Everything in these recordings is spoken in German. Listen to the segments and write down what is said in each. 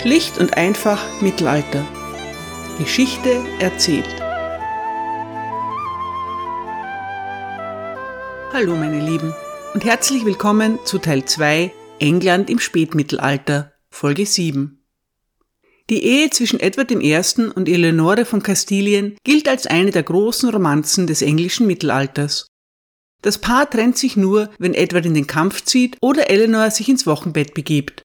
Schlicht und einfach Mittelalter. Geschichte erzählt. Hallo meine Lieben und herzlich willkommen zu Teil 2 England im Spätmittelalter, Folge 7. Die Ehe zwischen Edward I. und Eleonore von Kastilien gilt als eine der großen Romanzen des englischen Mittelalters. Das Paar trennt sich nur, wenn Edward in den Kampf zieht oder Eleanor sich ins Wochenbett begibt.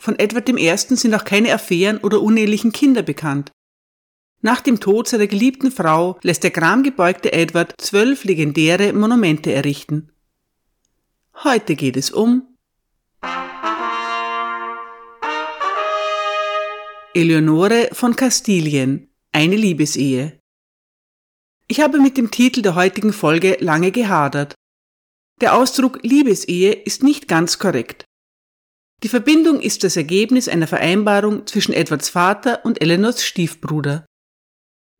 Von Edward I. sind auch keine Affären oder unehelichen Kinder bekannt. Nach dem Tod seiner geliebten Frau lässt der gramgebeugte Edward zwölf legendäre Monumente errichten. Heute geht es um Eleonore von Kastilien, eine Liebesehe. Ich habe mit dem Titel der heutigen Folge lange gehadert. Der Ausdruck Liebesehe ist nicht ganz korrekt. Die Verbindung ist das Ergebnis einer Vereinbarung zwischen Edwards Vater und Eleanors Stiefbruder.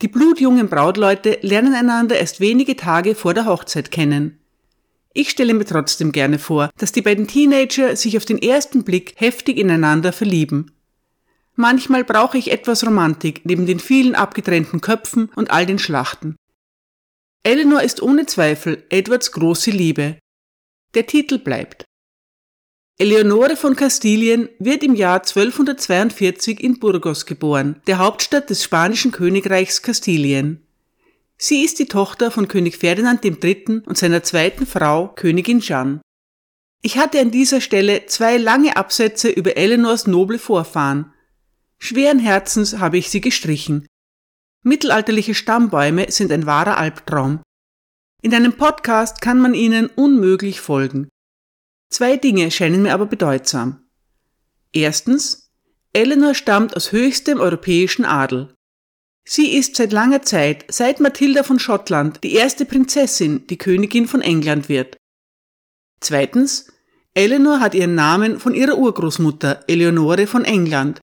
Die blutjungen Brautleute lernen einander erst wenige Tage vor der Hochzeit kennen. Ich stelle mir trotzdem gerne vor, dass die beiden Teenager sich auf den ersten Blick heftig ineinander verlieben. Manchmal brauche ich etwas Romantik neben den vielen abgetrennten Köpfen und all den Schlachten. Eleanor ist ohne Zweifel Edwards große Liebe. Der Titel bleibt. Eleonore von Kastilien wird im Jahr 1242 in Burgos geboren, der Hauptstadt des spanischen Königreichs Kastilien. Sie ist die Tochter von König Ferdinand III. und seiner zweiten Frau, Königin Jeanne. Ich hatte an dieser Stelle zwei lange Absätze über Eleonors noble Vorfahren. Schweren Herzens habe ich sie gestrichen. Mittelalterliche Stammbäume sind ein wahrer Albtraum. In einem Podcast kann man ihnen unmöglich folgen. Zwei Dinge scheinen mir aber bedeutsam. Erstens, Eleanor stammt aus höchstem europäischen Adel. Sie ist seit langer Zeit, seit Mathilda von Schottland, die erste Prinzessin, die Königin von England wird. Zweitens, Eleanor hat ihren Namen von ihrer Urgroßmutter Eleonore von England.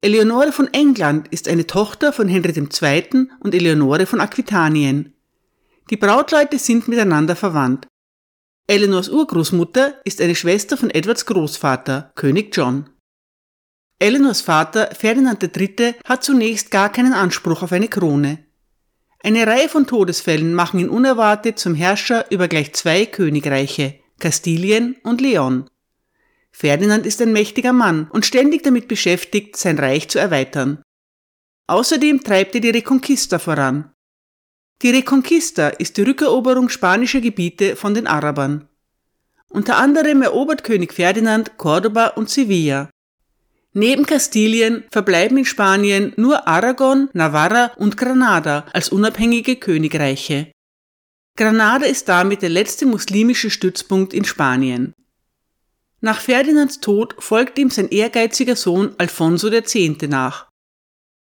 Eleonore von England ist eine Tochter von Henry II. und Eleonore von Aquitanien. Die Brautleute sind miteinander verwandt. Eleanors Urgroßmutter ist eine Schwester von Edwards Großvater, König John. Eleanors Vater, Ferdinand III., hat zunächst gar keinen Anspruch auf eine Krone. Eine Reihe von Todesfällen machen ihn unerwartet zum Herrscher über gleich zwei Königreiche, Kastilien und Leon. Ferdinand ist ein mächtiger Mann und ständig damit beschäftigt, sein Reich zu erweitern. Außerdem treibt er die Reconquista voran, die Reconquista ist die Rückeroberung spanischer Gebiete von den Arabern. Unter anderem erobert König Ferdinand Cordoba und Sevilla. Neben Kastilien verbleiben in Spanien nur Aragon, Navarra und Granada als unabhängige Königreiche. Granada ist damit der letzte muslimische Stützpunkt in Spanien. Nach Ferdinands Tod folgt ihm sein ehrgeiziger Sohn Alfonso X. nach.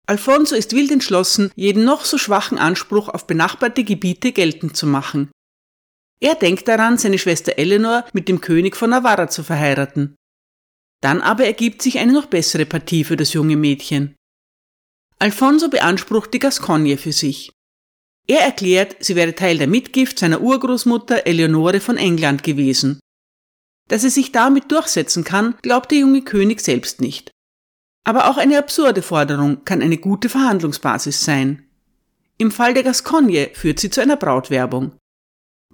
Alfonso ist wild entschlossen, jeden noch so schwachen Anspruch auf benachbarte Gebiete geltend zu machen. Er denkt daran, seine Schwester Eleanor mit dem König von Navarra zu verheiraten. Dann aber ergibt sich eine noch bessere Partie für das junge Mädchen. Alfonso beansprucht die Gascogne für sich. Er erklärt, sie wäre Teil der Mitgift seiner Urgroßmutter Eleonore von England gewesen. Dass er sich damit durchsetzen kann, glaubt der junge König selbst nicht. Aber auch eine absurde Forderung kann eine gute Verhandlungsbasis sein. Im Fall der Gascogne führt sie zu einer Brautwerbung.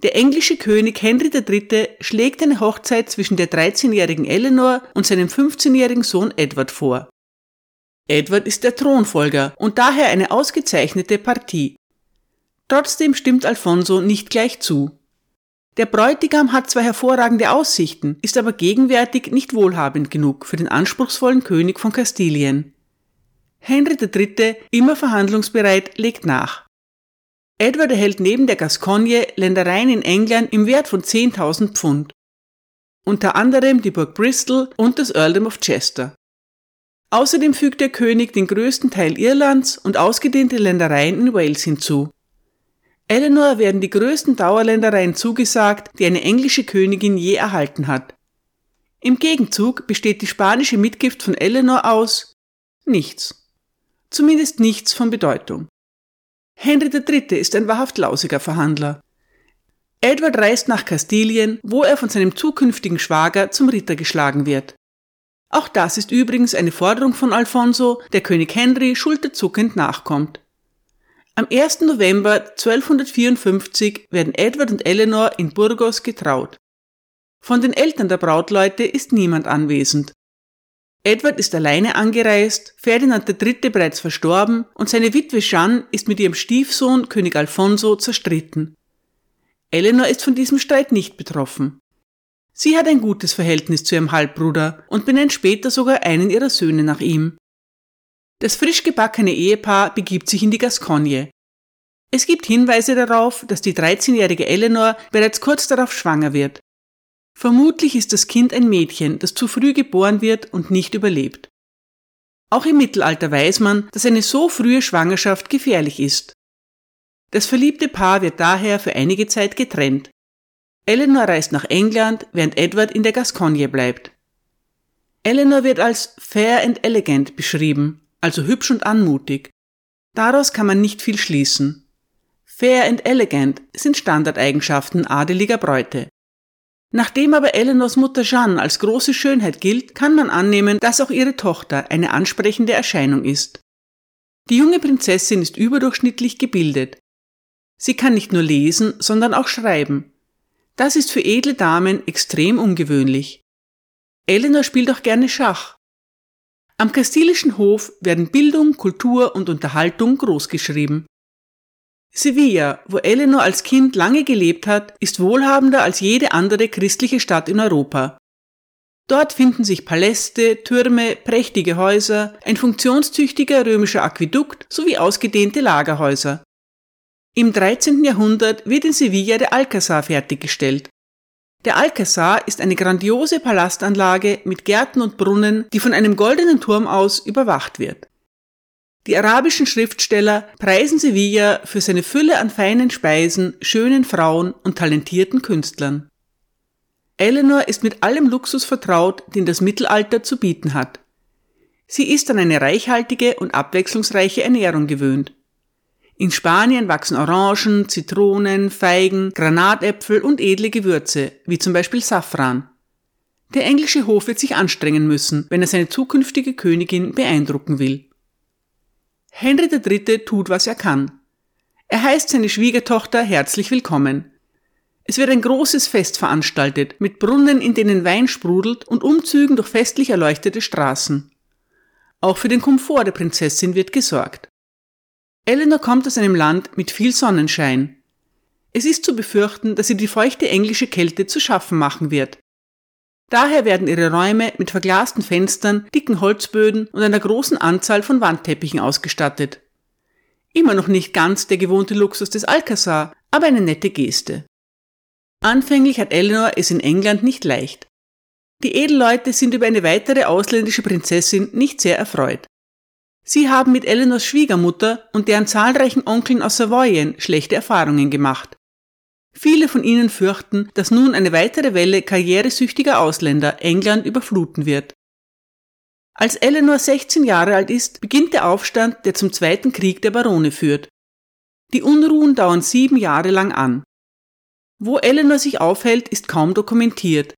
Der englische König Henry III. schlägt eine Hochzeit zwischen der 13-jährigen Eleanor und seinem 15-jährigen Sohn Edward vor. Edward ist der Thronfolger und daher eine ausgezeichnete Partie. Trotzdem stimmt Alfonso nicht gleich zu. Der Bräutigam hat zwar hervorragende Aussichten, ist aber gegenwärtig nicht wohlhabend genug für den anspruchsvollen König von Kastilien. Henry III., immer verhandlungsbereit, legt nach. Edward erhält neben der Gascogne Ländereien in England im Wert von 10.000 Pfund. Unter anderem die Burg Bristol und das Earldom of Chester. Außerdem fügt der König den größten Teil Irlands und ausgedehnte Ländereien in Wales hinzu. Eleanor werden die größten Dauerländereien zugesagt, die eine englische Königin je erhalten hat. Im Gegenzug besteht die spanische Mitgift von Eleanor aus nichts. Zumindest nichts von Bedeutung. Henry III. ist ein wahrhaft lausiger Verhandler. Edward reist nach Kastilien, wo er von seinem zukünftigen Schwager zum Ritter geschlagen wird. Auch das ist übrigens eine Forderung von Alfonso, der König Henry schulterzuckend nachkommt. Am 1. November 1254 werden Edward und Eleanor in Burgos getraut. Von den Eltern der Brautleute ist niemand anwesend. Edward ist alleine angereist, Ferdinand III. bereits verstorben und seine Witwe Jeanne ist mit ihrem Stiefsohn König Alfonso zerstritten. Eleanor ist von diesem Streit nicht betroffen. Sie hat ein gutes Verhältnis zu ihrem Halbbruder und benennt später sogar einen ihrer Söhne nach ihm. Das frisch gebackene Ehepaar begibt sich in die Gascogne. Es gibt Hinweise darauf, dass die 13-jährige Eleanor bereits kurz darauf schwanger wird. Vermutlich ist das Kind ein Mädchen, das zu früh geboren wird und nicht überlebt. Auch im Mittelalter weiß man, dass eine so frühe Schwangerschaft gefährlich ist. Das verliebte Paar wird daher für einige Zeit getrennt. Eleanor reist nach England, während Edward in der Gascogne bleibt. Eleanor wird als fair and elegant beschrieben, also hübsch und anmutig. Daraus kann man nicht viel schließen. Fair and elegant sind Standardeigenschaften adeliger Bräute. Nachdem aber Eleanors Mutter Jeanne als große Schönheit gilt, kann man annehmen, dass auch ihre Tochter eine ansprechende Erscheinung ist. Die junge Prinzessin ist überdurchschnittlich gebildet. Sie kann nicht nur lesen, sondern auch schreiben. Das ist für edle Damen extrem ungewöhnlich. Eleanor spielt auch gerne Schach. Am kastilischen Hof werden Bildung, Kultur und Unterhaltung großgeschrieben. Sevilla, wo Eleanor als Kind lange gelebt hat, ist wohlhabender als jede andere christliche Stadt in Europa. Dort finden sich Paläste, Türme, prächtige Häuser, ein funktionstüchtiger römischer Aquädukt sowie ausgedehnte Lagerhäuser. Im 13. Jahrhundert wird in Sevilla der Alcázar fertiggestellt. Der Alcázar ist eine grandiose Palastanlage mit Gärten und Brunnen, die von einem goldenen Turm aus überwacht wird. Die arabischen Schriftsteller preisen Sevilla für seine Fülle an feinen Speisen, schönen Frauen und talentierten Künstlern. Eleanor ist mit allem Luxus vertraut, den das Mittelalter zu bieten hat. Sie ist an eine reichhaltige und abwechslungsreiche Ernährung gewöhnt. In Spanien wachsen Orangen, Zitronen, Feigen, Granatäpfel und edle Gewürze, wie zum Beispiel Safran. Der englische Hof wird sich anstrengen müssen, wenn er seine zukünftige Königin beeindrucken will. Henry III. tut, was er kann. Er heißt seine Schwiegertochter herzlich willkommen. Es wird ein großes Fest veranstaltet, mit Brunnen, in denen Wein sprudelt und Umzügen durch festlich erleuchtete Straßen. Auch für den Komfort der Prinzessin wird gesorgt. Eleanor kommt aus einem Land mit viel Sonnenschein. Es ist zu befürchten, dass sie die feuchte englische Kälte zu schaffen machen wird. Daher werden ihre Räume mit verglasten Fenstern, dicken Holzböden und einer großen Anzahl von Wandteppichen ausgestattet. Immer noch nicht ganz der gewohnte Luxus des Alcazar, aber eine nette Geste. Anfänglich hat Eleanor es in England nicht leicht. Die Edelleute sind über eine weitere ausländische Prinzessin nicht sehr erfreut. Sie haben mit Eleanors Schwiegermutter und deren zahlreichen Onkeln aus Savoyen schlechte Erfahrungen gemacht. Viele von ihnen fürchten, dass nun eine weitere Welle karrieresüchtiger Ausländer England überfluten wird. Als Eleanor 16 Jahre alt ist, beginnt der Aufstand, der zum Zweiten Krieg der Barone führt. Die Unruhen dauern sieben Jahre lang an. Wo Eleanor sich aufhält, ist kaum dokumentiert.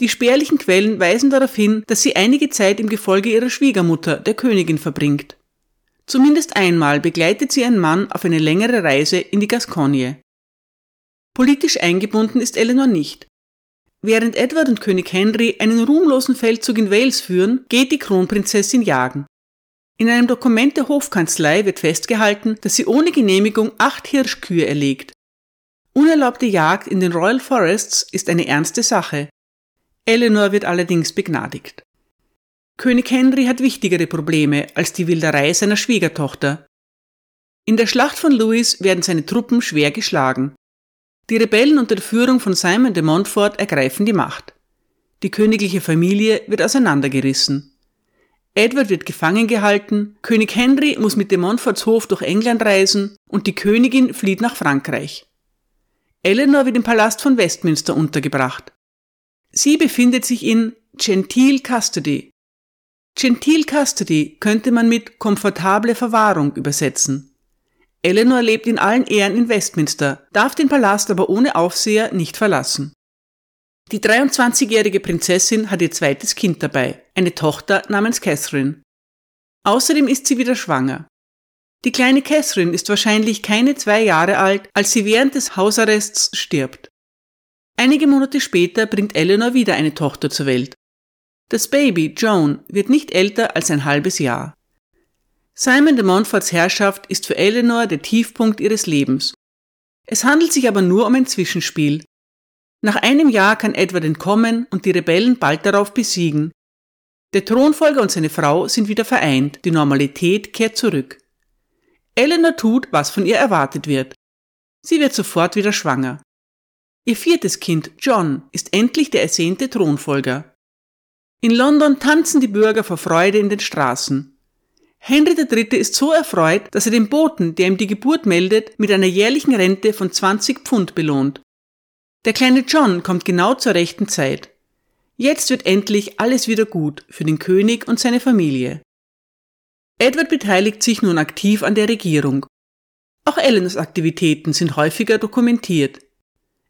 Die spärlichen Quellen weisen darauf hin, dass sie einige Zeit im Gefolge ihrer Schwiegermutter, der Königin, verbringt. Zumindest einmal begleitet sie einen Mann auf eine längere Reise in die Gascogne. Politisch eingebunden ist Eleanor nicht. Während Edward und König Henry einen ruhmlosen Feldzug in Wales führen, geht die Kronprinzessin jagen. In einem Dokument der Hofkanzlei wird festgehalten, dass sie ohne Genehmigung acht Hirschkühe erlegt. Unerlaubte Jagd in den Royal Forests ist eine ernste Sache. Eleanor wird allerdings begnadigt. König Henry hat wichtigere Probleme als die Wilderei seiner Schwiegertochter. In der Schlacht von Lewis werden seine Truppen schwer geschlagen. Die Rebellen unter der Führung von Simon de Montfort ergreifen die Macht. Die königliche Familie wird auseinandergerissen. Edward wird gefangen gehalten, König Henry muss mit de Montforts Hof durch England reisen und die Königin flieht nach Frankreich. Eleanor wird im Palast von Westminster untergebracht. Sie befindet sich in Gentile Custody. Gentile Custody könnte man mit komfortable Verwahrung übersetzen. Eleanor lebt in allen Ehren in Westminster, darf den Palast aber ohne Aufseher nicht verlassen. Die 23-jährige Prinzessin hat ihr zweites Kind dabei, eine Tochter namens Catherine. Außerdem ist sie wieder schwanger. Die kleine Catherine ist wahrscheinlich keine zwei Jahre alt, als sie während des Hausarrests stirbt. Einige Monate später bringt Eleanor wieder eine Tochter zur Welt. Das Baby, Joan, wird nicht älter als ein halbes Jahr. Simon de Montforts Herrschaft ist für Eleanor der Tiefpunkt ihres Lebens. Es handelt sich aber nur um ein Zwischenspiel. Nach einem Jahr kann Edward entkommen und die Rebellen bald darauf besiegen. Der Thronfolger und seine Frau sind wieder vereint, die Normalität kehrt zurück. Eleanor tut, was von ihr erwartet wird. Sie wird sofort wieder schwanger. Ihr viertes Kind, John, ist endlich der ersehnte Thronfolger. In London tanzen die Bürger vor Freude in den Straßen. Henry III. ist so erfreut, dass er den Boten, der ihm die Geburt meldet, mit einer jährlichen Rente von 20 Pfund belohnt. Der kleine John kommt genau zur rechten Zeit. Jetzt wird endlich alles wieder gut für den König und seine Familie. Edward beteiligt sich nun aktiv an der Regierung. Auch Eleanors Aktivitäten sind häufiger dokumentiert.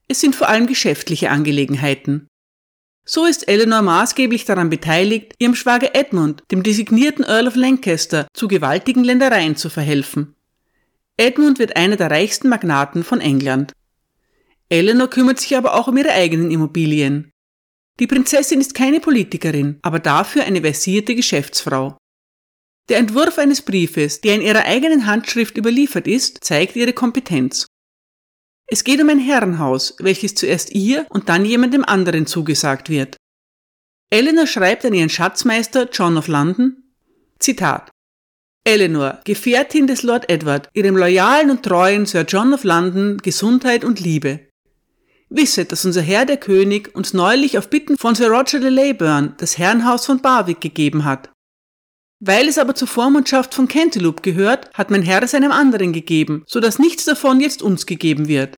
Es sind vor allem geschäftliche Angelegenheiten. So ist Eleanor maßgeblich daran beteiligt, ihrem Schwager Edmund, dem designierten Earl of Lancaster, zu gewaltigen Ländereien zu verhelfen. Edmund wird einer der reichsten Magnaten von England. Eleanor kümmert sich aber auch um ihre eigenen Immobilien. Die Prinzessin ist keine Politikerin, aber dafür eine versierte Geschäftsfrau. Der Entwurf eines Briefes, der in ihrer eigenen Handschrift überliefert ist, zeigt ihre Kompetenz. Es geht um ein Herrenhaus, welches zuerst ihr und dann jemandem anderen zugesagt wird. Eleanor schreibt an ihren Schatzmeister John of London, Zitat, Eleanor, Gefährtin des Lord Edward, ihrem loyalen und treuen Sir John of London, Gesundheit und Liebe. Wisse, dass unser Herr der König uns neulich auf Bitten von Sir Roger de Leyburn das Herrenhaus von Barwick gegeben hat. Weil es aber zur Vormundschaft von Cantilupe gehört, hat mein Herr es einem anderen gegeben, so dass nichts davon jetzt uns gegeben wird.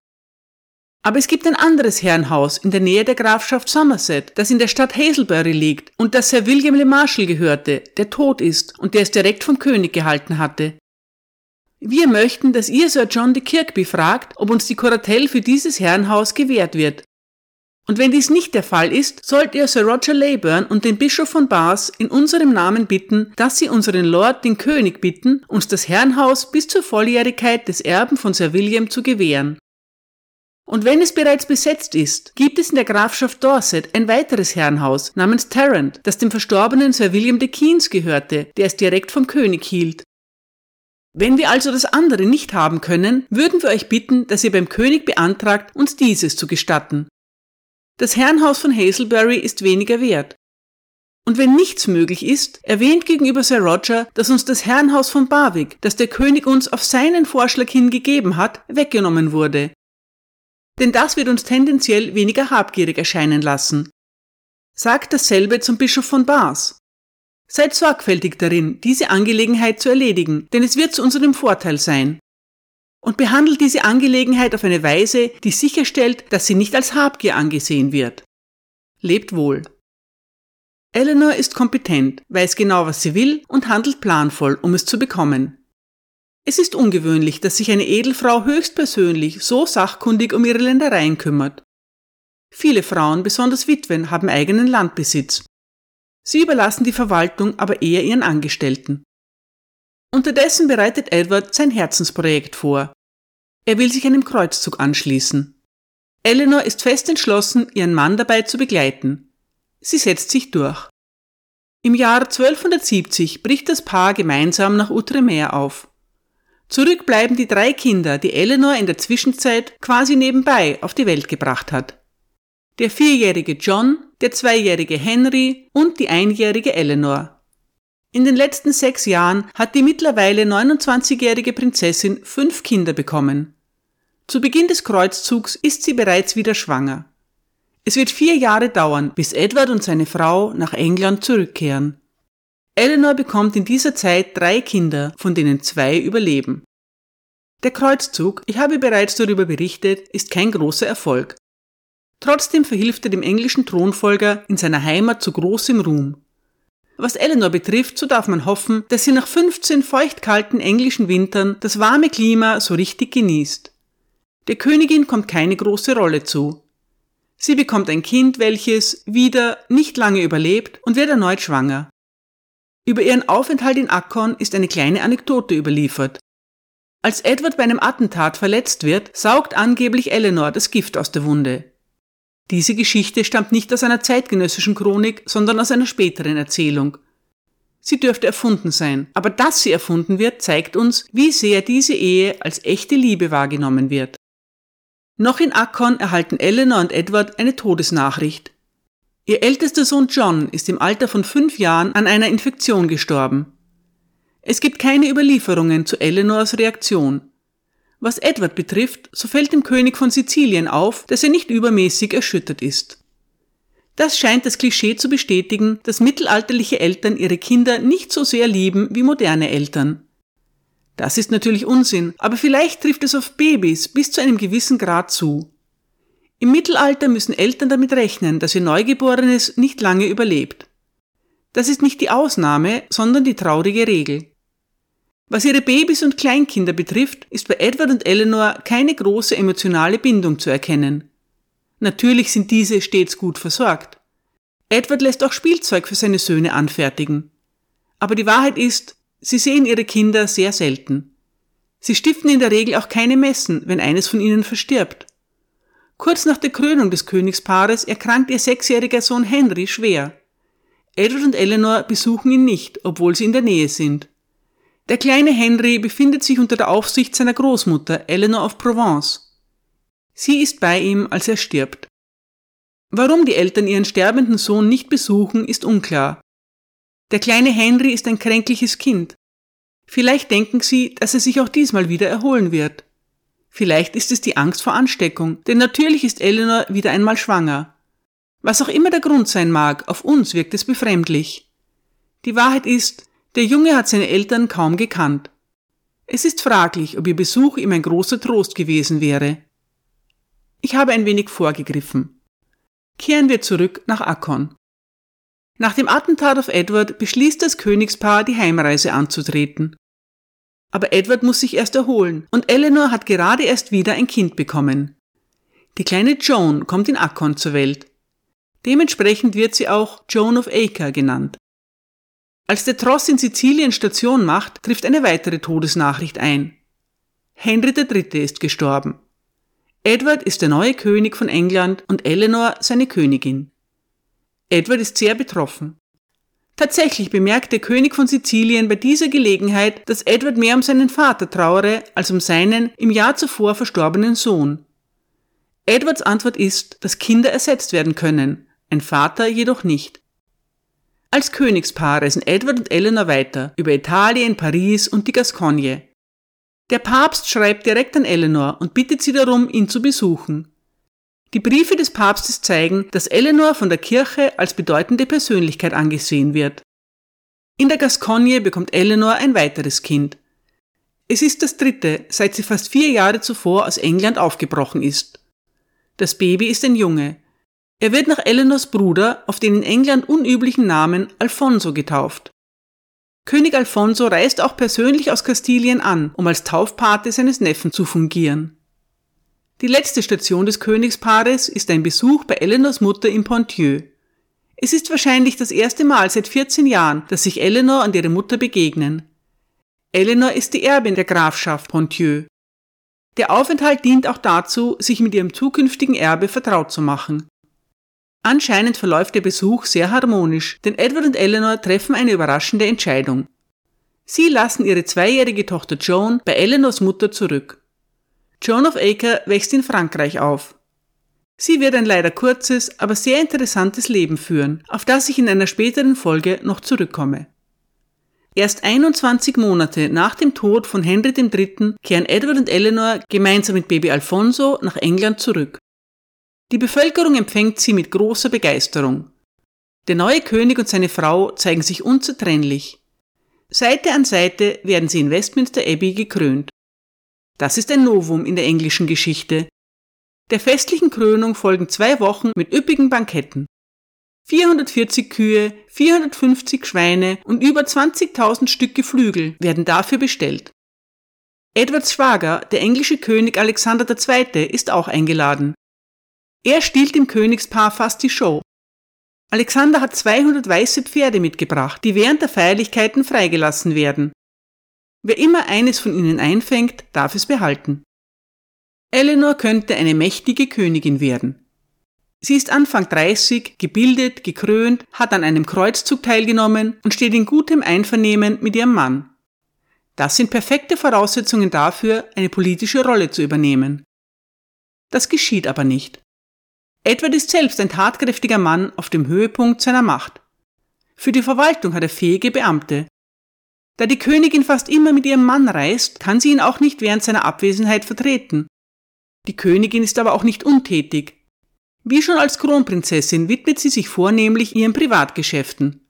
Aber es gibt ein anderes Herrenhaus in der Nähe der Grafschaft Somerset, das in der Stadt Hazelbury liegt und das Sir William le Marshal gehörte, der tot ist und der es direkt vom König gehalten hatte. Wir möchten, dass ihr Sir John de Kirkby fragt, ob uns die Kuratell für dieses Herrenhaus gewährt wird, und wenn dies nicht der Fall ist, sollt ihr Sir Roger Leyburn und den Bischof von Bath in unserem Namen bitten, dass sie unseren Lord, den König, bitten, uns das Herrenhaus bis zur Volljährigkeit des Erben von Sir William zu gewähren. Und wenn es bereits besetzt ist, gibt es in der Grafschaft Dorset ein weiteres Herrenhaus namens Tarrant, das dem verstorbenen Sir William de Keynes gehörte, der es direkt vom König hielt. Wenn wir also das andere nicht haben können, würden wir euch bitten, dass ihr beim König beantragt, uns dieses zu gestatten. Das Herrenhaus von Hazelbury ist weniger wert. Und wenn nichts möglich ist, erwähnt gegenüber Sir Roger, dass uns das Herrenhaus von Barwick, das der König uns auf seinen Vorschlag hin gegeben hat, weggenommen wurde. Denn das wird uns tendenziell weniger habgierig erscheinen lassen. Sagt dasselbe zum Bischof von Bath. Seid sorgfältig darin, diese Angelegenheit zu erledigen, denn es wird zu unserem Vorteil sein und behandelt diese Angelegenheit auf eine Weise, die sicherstellt, dass sie nicht als Habgier angesehen wird. Lebt wohl. Eleanor ist kompetent, weiß genau, was sie will und handelt planvoll, um es zu bekommen. Es ist ungewöhnlich, dass sich eine Edelfrau höchstpersönlich so sachkundig um ihre Ländereien kümmert. Viele Frauen, besonders Witwen, haben eigenen Landbesitz. Sie überlassen die Verwaltung aber eher ihren Angestellten. Unterdessen bereitet Edward sein Herzensprojekt vor. Er will sich einem Kreuzzug anschließen. Eleanor ist fest entschlossen, ihren Mann dabei zu begleiten. Sie setzt sich durch. Im Jahr 1270 bricht das Paar gemeinsam nach Outremer auf. Zurück bleiben die drei Kinder, die Eleanor in der Zwischenzeit quasi nebenbei auf die Welt gebracht hat. Der vierjährige John, der zweijährige Henry und die einjährige Eleanor. In den letzten sechs Jahren hat die mittlerweile 29-jährige Prinzessin fünf Kinder bekommen. Zu Beginn des Kreuzzugs ist sie bereits wieder schwanger. Es wird vier Jahre dauern, bis Edward und seine Frau nach England zurückkehren. Eleanor bekommt in dieser Zeit drei Kinder, von denen zwei überleben. Der Kreuzzug, ich habe bereits darüber berichtet, ist kein großer Erfolg. Trotzdem verhilft er dem englischen Thronfolger in seiner Heimat zu großem Ruhm. Was Eleanor betrifft, so darf man hoffen, dass sie nach 15 feuchtkalten englischen Wintern das warme Klima so richtig genießt. Der Königin kommt keine große Rolle zu. Sie bekommt ein Kind, welches wieder nicht lange überlebt und wird erneut schwanger. Über ihren Aufenthalt in Akkon ist eine kleine Anekdote überliefert. Als Edward bei einem Attentat verletzt wird, saugt angeblich Eleanor das Gift aus der Wunde. Diese Geschichte stammt nicht aus einer zeitgenössischen Chronik, sondern aus einer späteren Erzählung. Sie dürfte erfunden sein, aber dass sie erfunden wird, zeigt uns, wie sehr diese Ehe als echte Liebe wahrgenommen wird. Noch in Akkon erhalten Eleanor und Edward eine Todesnachricht. Ihr ältester Sohn John ist im Alter von fünf Jahren an einer Infektion gestorben. Es gibt keine Überlieferungen zu Eleanors Reaktion. Was Edward betrifft, so fällt dem König von Sizilien auf, dass er nicht übermäßig erschüttert ist. Das scheint das Klischee zu bestätigen, dass mittelalterliche Eltern ihre Kinder nicht so sehr lieben wie moderne Eltern. Das ist natürlich Unsinn, aber vielleicht trifft es auf Babys bis zu einem gewissen Grad zu. Im Mittelalter müssen Eltern damit rechnen, dass ihr Neugeborenes nicht lange überlebt. Das ist nicht die Ausnahme, sondern die traurige Regel. Was ihre Babys und Kleinkinder betrifft, ist bei Edward und Eleanor keine große emotionale Bindung zu erkennen. Natürlich sind diese stets gut versorgt. Edward lässt auch Spielzeug für seine Söhne anfertigen. Aber die Wahrheit ist, sie sehen ihre Kinder sehr selten. Sie stiften in der Regel auch keine Messen, wenn eines von ihnen verstirbt. Kurz nach der Krönung des Königspaares erkrankt ihr sechsjähriger Sohn Henry schwer. Edward und Eleanor besuchen ihn nicht, obwohl sie in der Nähe sind. Der kleine Henry befindet sich unter der Aufsicht seiner Großmutter, Eleanor of Provence. Sie ist bei ihm, als er stirbt. Warum die Eltern ihren sterbenden Sohn nicht besuchen, ist unklar. Der kleine Henry ist ein kränkliches Kind. Vielleicht denken sie, dass er sich auch diesmal wieder erholen wird. Vielleicht ist es die Angst vor Ansteckung, denn natürlich ist Eleanor wieder einmal schwanger. Was auch immer der Grund sein mag, auf uns wirkt es befremdlich. Die Wahrheit ist, der Junge hat seine Eltern kaum gekannt. Es ist fraglich, ob ihr Besuch ihm ein großer Trost gewesen wäre. Ich habe ein wenig vorgegriffen. Kehren wir zurück nach Akkon. Nach dem Attentat auf Edward beschließt das Königspaar, die Heimreise anzutreten. Aber Edward muss sich erst erholen und Eleanor hat gerade erst wieder ein Kind bekommen. Die kleine Joan kommt in Akkon zur Welt. Dementsprechend wird sie auch Joan of Acre genannt. Als der Tross in Sizilien Station macht, trifft eine weitere Todesnachricht ein. Henry III. ist gestorben. Edward ist der neue König von England und Eleanor seine Königin. Edward ist sehr betroffen. Tatsächlich bemerkt der König von Sizilien bei dieser Gelegenheit, dass Edward mehr um seinen Vater trauere als um seinen im Jahr zuvor verstorbenen Sohn. Edwards Antwort ist, dass Kinder ersetzt werden können, ein Vater jedoch nicht. Als Königspaar reisen Edward und Eleanor weiter über Italien, Paris und die Gascogne. Der Papst schreibt direkt an Eleanor und bittet sie darum, ihn zu besuchen. Die Briefe des Papstes zeigen, dass Eleanor von der Kirche als bedeutende Persönlichkeit angesehen wird. In der Gascogne bekommt Eleanor ein weiteres Kind. Es ist das dritte, seit sie fast vier Jahre zuvor aus England aufgebrochen ist. Das Baby ist ein Junge, er wird nach Eleanors Bruder auf den in England unüblichen Namen Alfonso getauft. König Alfonso reist auch persönlich aus Kastilien an, um als Taufpate seines Neffen zu fungieren. Die letzte Station des Königspaares ist ein Besuch bei Eleanors Mutter in Ponthieu. Es ist wahrscheinlich das erste Mal seit 14 Jahren, dass sich Eleanor und ihre Mutter begegnen. Eleanor ist die Erbin der Grafschaft Ponthieu. Der Aufenthalt dient auch dazu, sich mit ihrem zukünftigen Erbe vertraut zu machen. Anscheinend verläuft der Besuch sehr harmonisch, denn Edward und Eleanor treffen eine überraschende Entscheidung. Sie lassen ihre zweijährige Tochter Joan bei Eleanors Mutter zurück. Joan of Acre wächst in Frankreich auf. Sie wird ein leider kurzes, aber sehr interessantes Leben führen, auf das ich in einer späteren Folge noch zurückkomme. Erst 21 Monate nach dem Tod von Henry III. kehren Edward und Eleanor gemeinsam mit Baby Alfonso nach England zurück. Die Bevölkerung empfängt sie mit großer Begeisterung. Der neue König und seine Frau zeigen sich unzertrennlich. Seite an Seite werden sie in Westminster Abbey gekrönt. Das ist ein Novum in der englischen Geschichte. Der festlichen Krönung folgen zwei Wochen mit üppigen Banketten. 440 Kühe, 450 Schweine und über 20.000 Stück Geflügel werden dafür bestellt. Edwards Schwager, der englische König Alexander II., ist auch eingeladen. Er stiehlt dem Königspaar fast die Show. Alexander hat 200 weiße Pferde mitgebracht, die während der Feierlichkeiten freigelassen werden. Wer immer eines von ihnen einfängt, darf es behalten. Eleanor könnte eine mächtige Königin werden. Sie ist Anfang 30, gebildet, gekrönt, hat an einem Kreuzzug teilgenommen und steht in gutem Einvernehmen mit ihrem Mann. Das sind perfekte Voraussetzungen dafür, eine politische Rolle zu übernehmen. Das geschieht aber nicht. Edward ist selbst ein tatkräftiger Mann auf dem Höhepunkt seiner Macht. Für die Verwaltung hat er fähige Beamte. Da die Königin fast immer mit ihrem Mann reist, kann sie ihn auch nicht während seiner Abwesenheit vertreten. Die Königin ist aber auch nicht untätig. Wie schon als Kronprinzessin widmet sie sich vornehmlich ihren Privatgeschäften.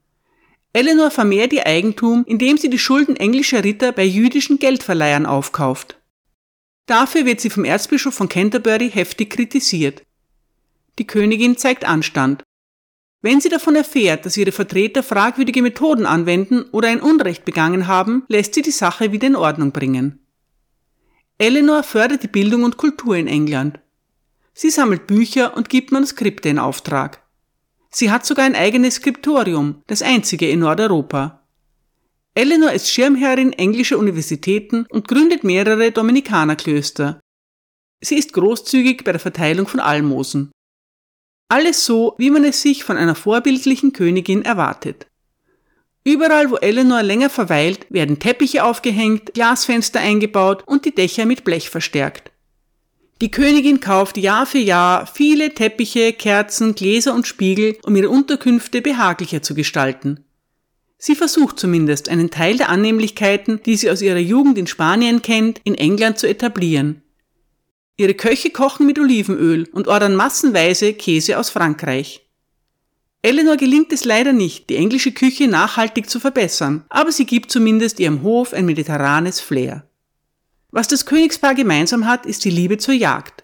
Eleanor vermehrt ihr Eigentum, indem sie die Schulden englischer Ritter bei jüdischen Geldverleihern aufkauft. Dafür wird sie vom Erzbischof von Canterbury heftig kritisiert. Die Königin zeigt Anstand. Wenn sie davon erfährt, dass ihre Vertreter fragwürdige Methoden anwenden oder ein Unrecht begangen haben, lässt sie die Sache wieder in Ordnung bringen. Eleanor fördert die Bildung und Kultur in England. Sie sammelt Bücher und gibt Manuskripte in Auftrag. Sie hat sogar ein eigenes Skriptorium, das einzige in Nordeuropa. Eleanor ist Schirmherrin englischer Universitäten und gründet mehrere Dominikanerklöster. Sie ist großzügig bei der Verteilung von Almosen. Alles so, wie man es sich von einer vorbildlichen Königin erwartet. Überall, wo Eleanor länger verweilt, werden Teppiche aufgehängt, Glasfenster eingebaut und die Dächer mit Blech verstärkt. Die Königin kauft Jahr für Jahr viele Teppiche, Kerzen, Gläser und Spiegel, um ihre Unterkünfte behaglicher zu gestalten. Sie versucht zumindest, einen Teil der Annehmlichkeiten, die sie aus ihrer Jugend in Spanien kennt, in England zu etablieren. Ihre Köche kochen mit Olivenöl und ordern massenweise Käse aus Frankreich. Eleanor gelingt es leider nicht, die englische Küche nachhaltig zu verbessern, aber sie gibt zumindest ihrem Hof ein mediterranes Flair. Was das Königspaar gemeinsam hat, ist die Liebe zur Jagd.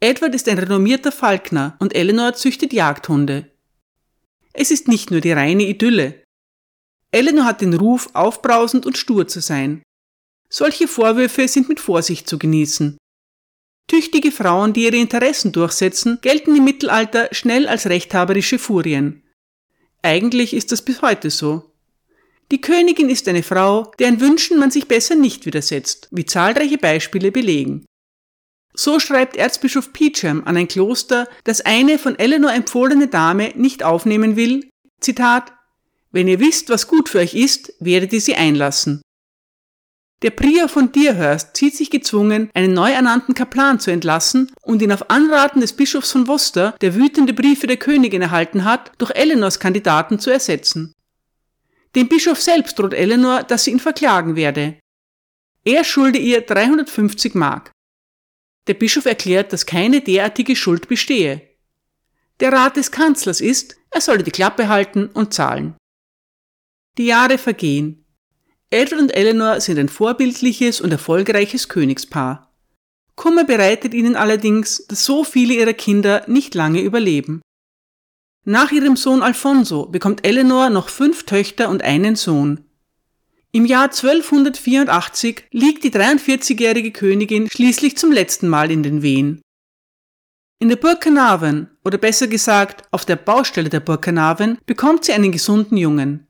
Edward ist ein renommierter Falkner und Eleanor züchtet Jagdhunde. Es ist nicht nur die reine Idylle. Eleanor hat den Ruf, aufbrausend und stur zu sein. Solche Vorwürfe sind mit Vorsicht zu genießen. Tüchtige Frauen, die ihre Interessen durchsetzen, gelten im Mittelalter schnell als rechthaberische Furien. Eigentlich ist das bis heute so. Die Königin ist eine Frau, deren Wünschen man sich besser nicht widersetzt, wie zahlreiche Beispiele belegen. So schreibt Erzbischof Peacham an ein Kloster, das eine von Eleanor empfohlene Dame nicht aufnehmen will, Zitat, wenn ihr wisst, was gut für euch ist, werdet ihr sie einlassen. Der Prior von Deerhurst sieht sich gezwungen, einen neu ernannten Kaplan zu entlassen und ihn auf Anraten des Bischofs von Worcester, der wütende Briefe der Königin erhalten hat, durch Eleanors Kandidaten zu ersetzen. Dem Bischof selbst droht Eleanor, dass sie ihn verklagen werde. Er schulde ihr 350 Mark. Der Bischof erklärt, dass keine derartige Schuld bestehe. Der Rat des Kanzlers ist, er solle die Klappe halten und zahlen. Die Jahre vergehen. Edward und Eleanor sind ein vorbildliches und erfolgreiches Königspaar. Kummer bereitet ihnen allerdings, dass so viele ihrer Kinder nicht lange überleben. Nach ihrem Sohn Alfonso bekommt Eleanor noch fünf Töchter und einen Sohn. Im Jahr 1284 liegt die 43-jährige Königin schließlich zum letzten Mal in den Wehen. In der Burg Carnarvon, oder besser gesagt auf der Baustelle der Burg Carnarvon, bekommt sie einen gesunden Jungen.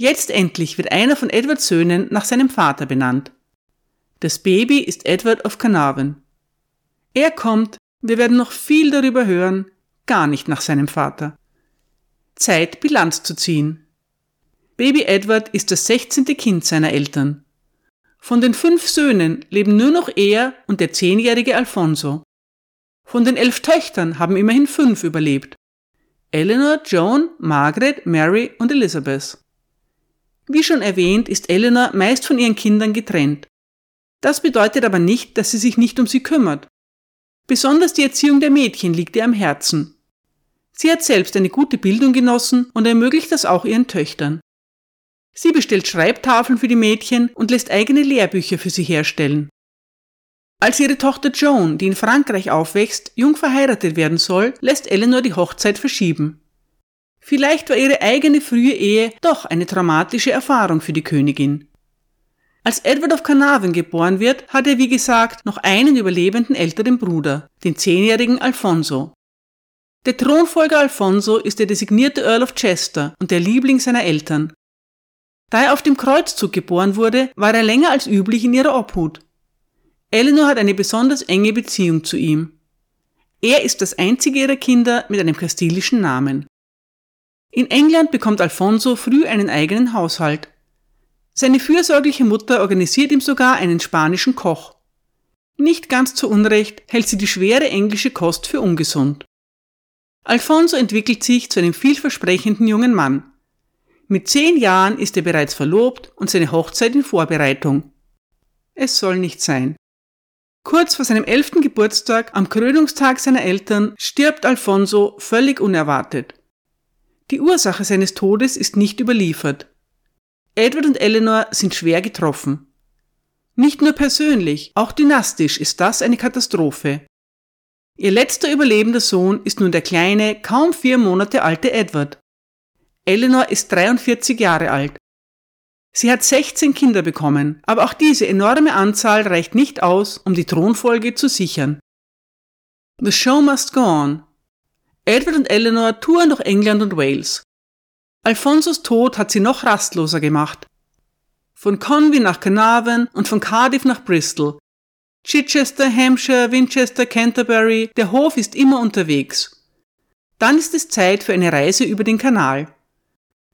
Jetzt endlich wird einer von Edwards Söhnen nach seinem Vater benannt. Das Baby ist Edward of Carnarvon. Er kommt, wir werden noch viel darüber hören, gar nicht nach seinem Vater. Zeit, Bilanz zu ziehen. Baby Edward ist das 16. Kind seiner Eltern. Von den fünf Söhnen leben nur noch er und der zehnjährige Alfonso. Von den elf Töchtern haben immerhin fünf überlebt. Eleanor, Joan, Margaret, Mary und Elizabeth. Wie schon erwähnt, ist Eleanor meist von ihren Kindern getrennt. Das bedeutet aber nicht, dass sie sich nicht um sie kümmert. Besonders die Erziehung der Mädchen liegt ihr am Herzen. Sie hat selbst eine gute Bildung genossen und ermöglicht das auch ihren Töchtern. Sie bestellt Schreibtafeln für die Mädchen und lässt eigene Lehrbücher für sie herstellen. Als ihre Tochter Joan, die in Frankreich aufwächst, jung verheiratet werden soll, lässt Eleanor die Hochzeit verschieben. Vielleicht war ihre eigene frühe Ehe doch eine traumatische Erfahrung für die Königin. Als Edward of Carnarvon geboren wird, hat er wie gesagt noch einen überlebenden älteren Bruder, den zehnjährigen Alfonso. Der Thronfolger Alfonso ist der designierte Earl of Chester und der Liebling seiner Eltern. Da er auf dem Kreuzzug geboren wurde, war er länger als üblich in ihrer Obhut. Eleanor hat eine besonders enge Beziehung zu ihm. Er ist das einzige ihrer Kinder mit einem kastilischen Namen. In England bekommt Alfonso früh einen eigenen Haushalt. Seine fürsorgliche Mutter organisiert ihm sogar einen spanischen Koch. Nicht ganz zu Unrecht hält sie die schwere englische Kost für ungesund. Alfonso entwickelt sich zu einem vielversprechenden jungen Mann. Mit zehn Jahren ist er bereits verlobt und seine Hochzeit in Vorbereitung. Es soll nicht sein. Kurz vor seinem elften Geburtstag, am Krönungstag seiner Eltern, stirbt Alfonso völlig unerwartet. Die Ursache seines Todes ist nicht überliefert. Edward und Eleanor sind schwer getroffen. Nicht nur persönlich, auch dynastisch ist das eine Katastrophe. Ihr letzter überlebender Sohn ist nun der kleine, kaum vier Monate alte Edward. Eleanor ist 43 Jahre alt. Sie hat 16 Kinder bekommen, aber auch diese enorme Anzahl reicht nicht aus, um die Thronfolge zu sichern. The show must go on. Edward und Eleanor touren durch England und Wales. Alfonsos Tod hat sie noch rastloser gemacht. Von Conwy nach Carnarvon und von Cardiff nach Bristol Chichester, Hampshire, Winchester, Canterbury, der Hof ist immer unterwegs. Dann ist es Zeit für eine Reise über den Kanal.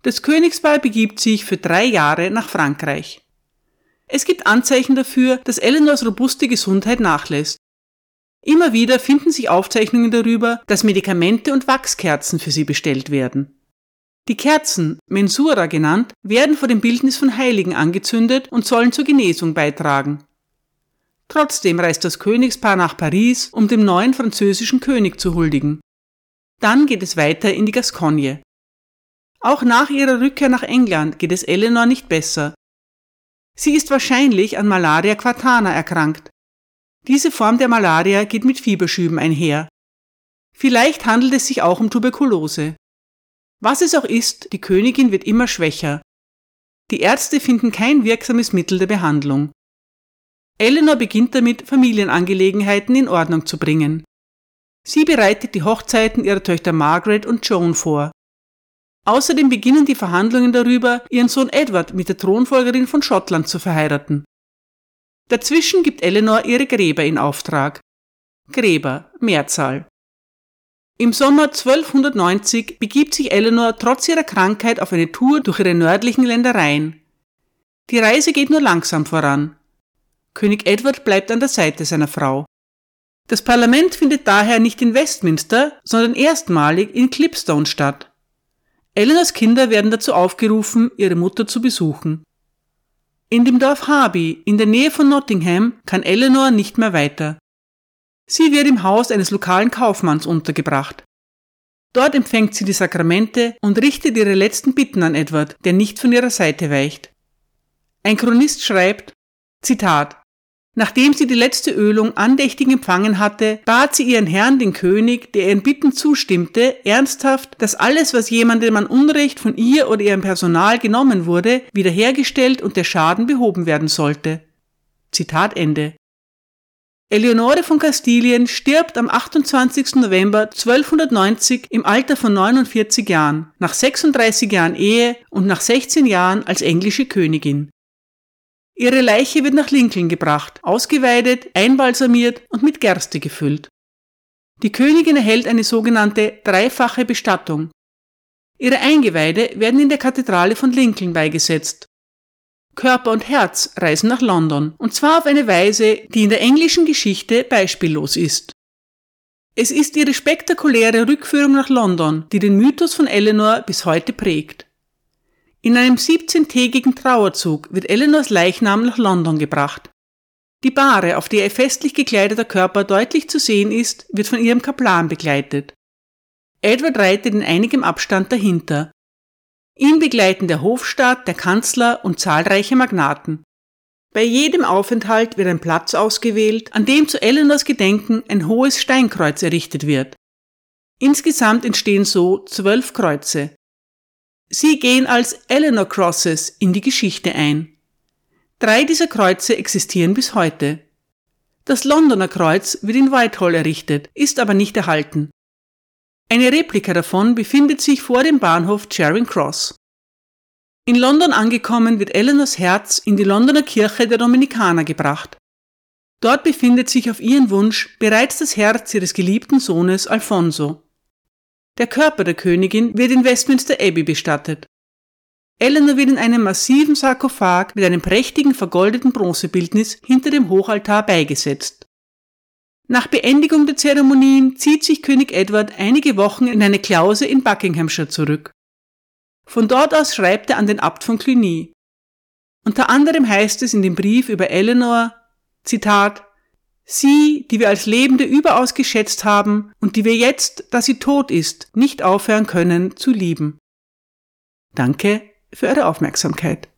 Das Königspaar begibt sich für drei Jahre nach Frankreich. Es gibt Anzeichen dafür, dass Eleanors robuste Gesundheit nachlässt. Immer wieder finden sich Aufzeichnungen darüber, dass Medikamente und Wachskerzen für sie bestellt werden. Die Kerzen, Mensura genannt, werden vor dem Bildnis von Heiligen angezündet und sollen zur Genesung beitragen. Trotzdem reist das Königspaar nach Paris, um dem neuen französischen König zu huldigen. Dann geht es weiter in die Gascogne. Auch nach ihrer Rückkehr nach England geht es Eleanor nicht besser. Sie ist wahrscheinlich an Malaria quartana erkrankt. Diese Form der Malaria geht mit Fieberschüben einher. Vielleicht handelt es sich auch um Tuberkulose. Was es auch ist, die Königin wird immer schwächer. Die Ärzte finden kein wirksames Mittel der Behandlung. Eleanor beginnt damit, Familienangelegenheiten in Ordnung zu bringen. Sie bereitet die Hochzeiten ihrer Töchter Margaret und Joan vor. Außerdem beginnen die Verhandlungen darüber, ihren Sohn Edward mit der Thronfolgerin von Schottland zu verheiraten. Dazwischen gibt Eleanor ihre Gräber in Auftrag. Gräber, Mehrzahl. Im Sommer 1290 begibt sich Eleanor trotz ihrer Krankheit auf eine Tour durch ihre nördlichen Ländereien. Die Reise geht nur langsam voran. König Edward bleibt an der Seite seiner Frau. Das Parlament findet daher nicht in Westminster, sondern erstmalig in Clipstone statt. Eleanors Kinder werden dazu aufgerufen, ihre Mutter zu besuchen. In dem Dorf Harby, in der Nähe von Nottingham, kann Eleanor nicht mehr weiter. Sie wird im Haus eines lokalen Kaufmanns untergebracht. Dort empfängt sie die Sakramente und richtet ihre letzten Bitten an Edward, der nicht von ihrer Seite weicht. Ein Chronist schreibt, Zitat, Nachdem sie die letzte Ölung andächtig empfangen hatte, bat sie ihren Herrn, den König, der ihren Bitten zustimmte, ernsthaft, dass alles, was jemandem an Unrecht von ihr oder ihrem Personal genommen wurde, wiederhergestellt und der Schaden behoben werden sollte. Zitat Ende. Eleonore von Kastilien stirbt am 28. November 1290 im Alter von 49 Jahren, nach 36 Jahren Ehe und nach 16 Jahren als englische Königin. Ihre Leiche wird nach Lincoln gebracht, ausgeweidet, einbalsamiert und mit Gerste gefüllt. Die Königin erhält eine sogenannte dreifache Bestattung. Ihre Eingeweide werden in der Kathedrale von Lincoln beigesetzt. Körper und Herz reisen nach London, und zwar auf eine Weise, die in der englischen Geschichte beispiellos ist. Es ist ihre spektakuläre Rückführung nach London, die den Mythos von Eleanor bis heute prägt. In einem 17-tägigen Trauerzug wird Eleanors Leichnam nach London gebracht. Die Bahre, auf der ihr festlich gekleideter Körper deutlich zu sehen ist, wird von ihrem Kaplan begleitet. Edward reitet in einigem Abstand dahinter. Ihn begleiten der Hofstaat, der Kanzler und zahlreiche Magnaten. Bei jedem Aufenthalt wird ein Platz ausgewählt, an dem zu Eleanors Gedenken ein hohes Steinkreuz errichtet wird. Insgesamt entstehen so zwölf Kreuze. Sie gehen als Eleanor Crosses in die Geschichte ein. Drei dieser Kreuze existieren bis heute. Das Londoner Kreuz wird in Whitehall errichtet, ist aber nicht erhalten. Eine Replika davon befindet sich vor dem Bahnhof Charing Cross. In London angekommen wird Eleanors Herz in die Londoner Kirche der Dominikaner gebracht. Dort befindet sich auf ihren Wunsch bereits das Herz ihres geliebten Sohnes Alfonso. Der Körper der Königin wird in Westminster Abbey bestattet. Eleanor wird in einem massiven Sarkophag mit einem prächtigen vergoldeten Bronzebildnis hinter dem Hochaltar beigesetzt. Nach Beendigung der Zeremonien zieht sich König Edward einige Wochen in eine Klause in Buckinghamshire zurück. Von dort aus schreibt er an den Abt von Cluny. Unter anderem heißt es in dem Brief über Eleanor, Zitat, Sie, die wir als Lebende überaus geschätzt haben und die wir jetzt, da sie tot ist, nicht aufhören können zu lieben. Danke für eure Aufmerksamkeit.